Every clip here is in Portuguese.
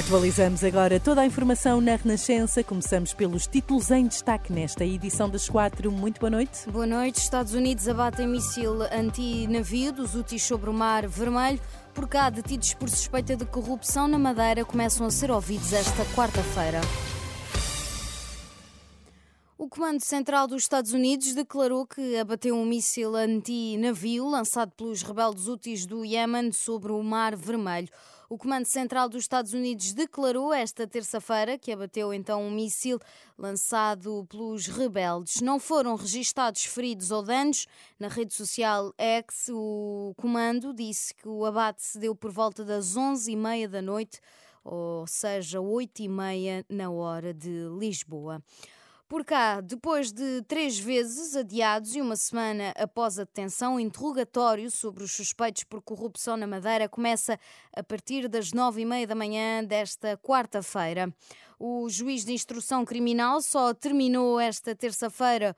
Atualizamos agora toda a informação na Renascença. Começamos pelos títulos em destaque nesta edição das quatro. Muito boa noite. Boa noite. Estados Unidos abatem míssil anti-navio dos úteis sobre o Mar Vermelho. Por cá, detidos por suspeita de corrupção na Madeira começam a ser ouvidos esta quarta-feira. O Comando Central dos Estados Unidos declarou que abateu um míssil anti-navio lançado pelos rebeldes úteis do Iémen sobre o Mar Vermelho. O Comando Central dos Estados Unidos declarou esta terça-feira que abateu então um míssil lançado pelos rebeldes. Não foram registados feridos ou danos. Na rede social X, o comando disse que o abate se deu por volta das 11h30 da noite, ou seja, 8h30 na hora de Lisboa. Por cá, depois de três vezes adiados e uma semana após a detenção, o interrogatório sobre os suspeitos por corrupção na Madeira começa a partir das nove e meia da manhã desta quarta-feira. O juiz de instrução criminal só terminou esta terça-feira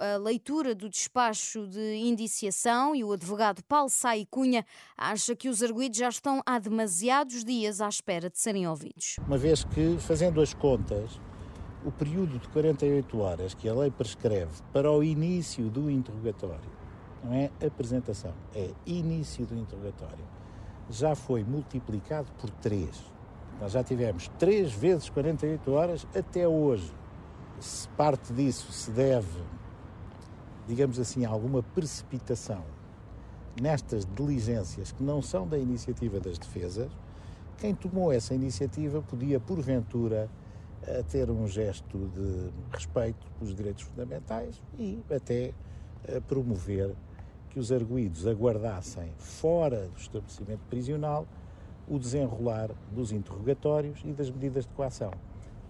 a leitura do despacho de indiciação e o advogado Paulo Sai Cunha acha que os arguídos já estão há demasiados dias à espera de serem ouvidos. Uma vez que, fazendo as contas, o período de 48 horas que a lei prescreve para o início do interrogatório, não é apresentação, é início do interrogatório, já foi multiplicado por 3. Nós já tivemos 3 vezes 48 horas até hoje. Se parte disso se deve, digamos assim, a alguma precipitação nestas diligências que não são da iniciativa das defesas, quem tomou essa iniciativa podia, porventura, a ter um gesto de respeito pelos direitos fundamentais e até promover que os arguídos aguardassem fora do estabelecimento prisional o desenrolar dos interrogatórios e das medidas de coação.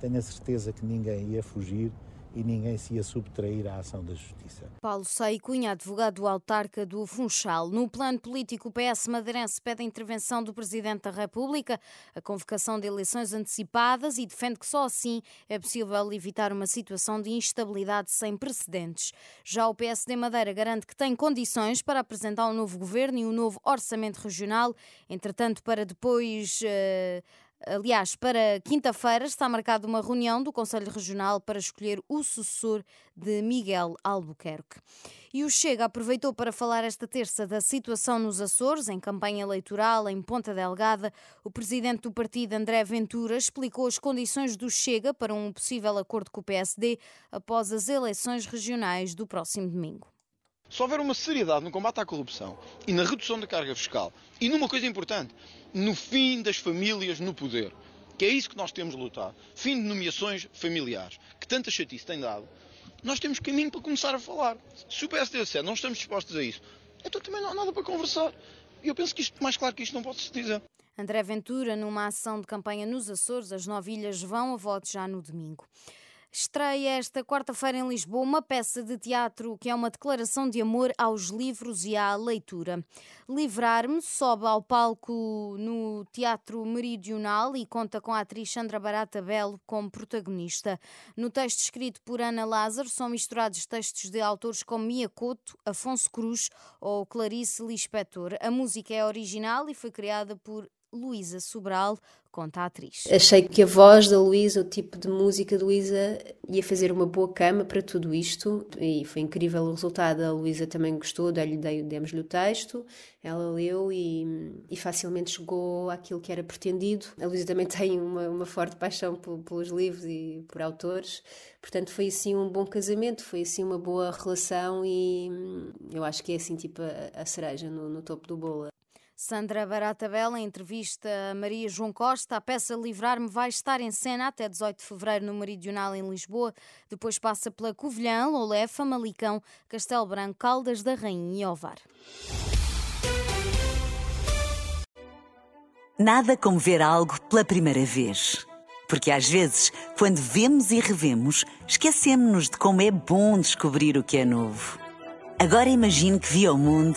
Tenho a certeza que ninguém ia fugir e ninguém se ia subtrair à ação da Justiça. Paulo Sei Cunha, advogado autarca do Funchal. No plano político, o PS madeirense pede a intervenção do Presidente da República, a convocação de eleições antecipadas e defende que só assim é possível evitar uma situação de instabilidade sem precedentes. Já o PSD Madeira garante que tem condições para apresentar um novo governo e um novo orçamento regional, entretanto, para depois. Uh, Aliás, para quinta-feira está marcada uma reunião do Conselho Regional para escolher o sucessor de Miguel Albuquerque. E o Chega aproveitou para falar esta terça da situação nos Açores, em campanha eleitoral em Ponta Delgada. O presidente do partido, André Ventura, explicou as condições do Chega para um possível acordo com o PSD após as eleições regionais do próximo domingo. Se houver uma seriedade no combate à corrupção e na redução da carga fiscal e numa coisa importante, no fim das famílias no poder, que é isso que nós temos de lutar, fim de nomeações familiares, que tanta chatice tem dado, nós temos caminho para começar a falar. Se o PSD disser não estamos dispostos a isso, então também não há nada para conversar. E eu penso que isto, mais claro que isto não pode se dizer. André Ventura, numa ação de campanha nos Açores, as novilhas vão a voto já no domingo. Estreia esta quarta-feira em Lisboa uma peça de teatro que é uma declaração de amor aos livros e à leitura. Livrar-me sobe ao palco no Teatro Meridional e conta com a atriz Sandra Barata Belo como protagonista. No texto escrito por Ana Lázaro são misturados textos de autores como Mia Couto, Afonso Cruz ou Clarice Lispector. A música é original e foi criada por Luísa Sobral, conta a atriz. Achei que a voz da Luísa, o tipo de música da Luísa, ia fazer uma boa cama para tudo isto e foi incrível o resultado. A Luísa também gostou, demos-lhe o texto, ela leu e, e, facilmente chegou àquilo que era pretendido. A Luísa também tem uma, uma forte paixão pelos livros e por autores, portanto foi assim um bom casamento, foi assim uma boa relação e eu acho que é assim tipo a, a cereja no, no topo do bolo. Sandra Barata Bela, entrevista a Maria João Costa, a peça Livrar-me vai estar em cena até 18 de fevereiro no Meridional em Lisboa, depois passa pela Covilhã, Lolé, Famalicão, Castelo Branco, Caldas da Rainha e Ovar. Nada como ver algo pela primeira vez. Porque às vezes, quando vemos e revemos, esquecemos-nos de como é bom descobrir o que é novo. Agora imagine que viu o mundo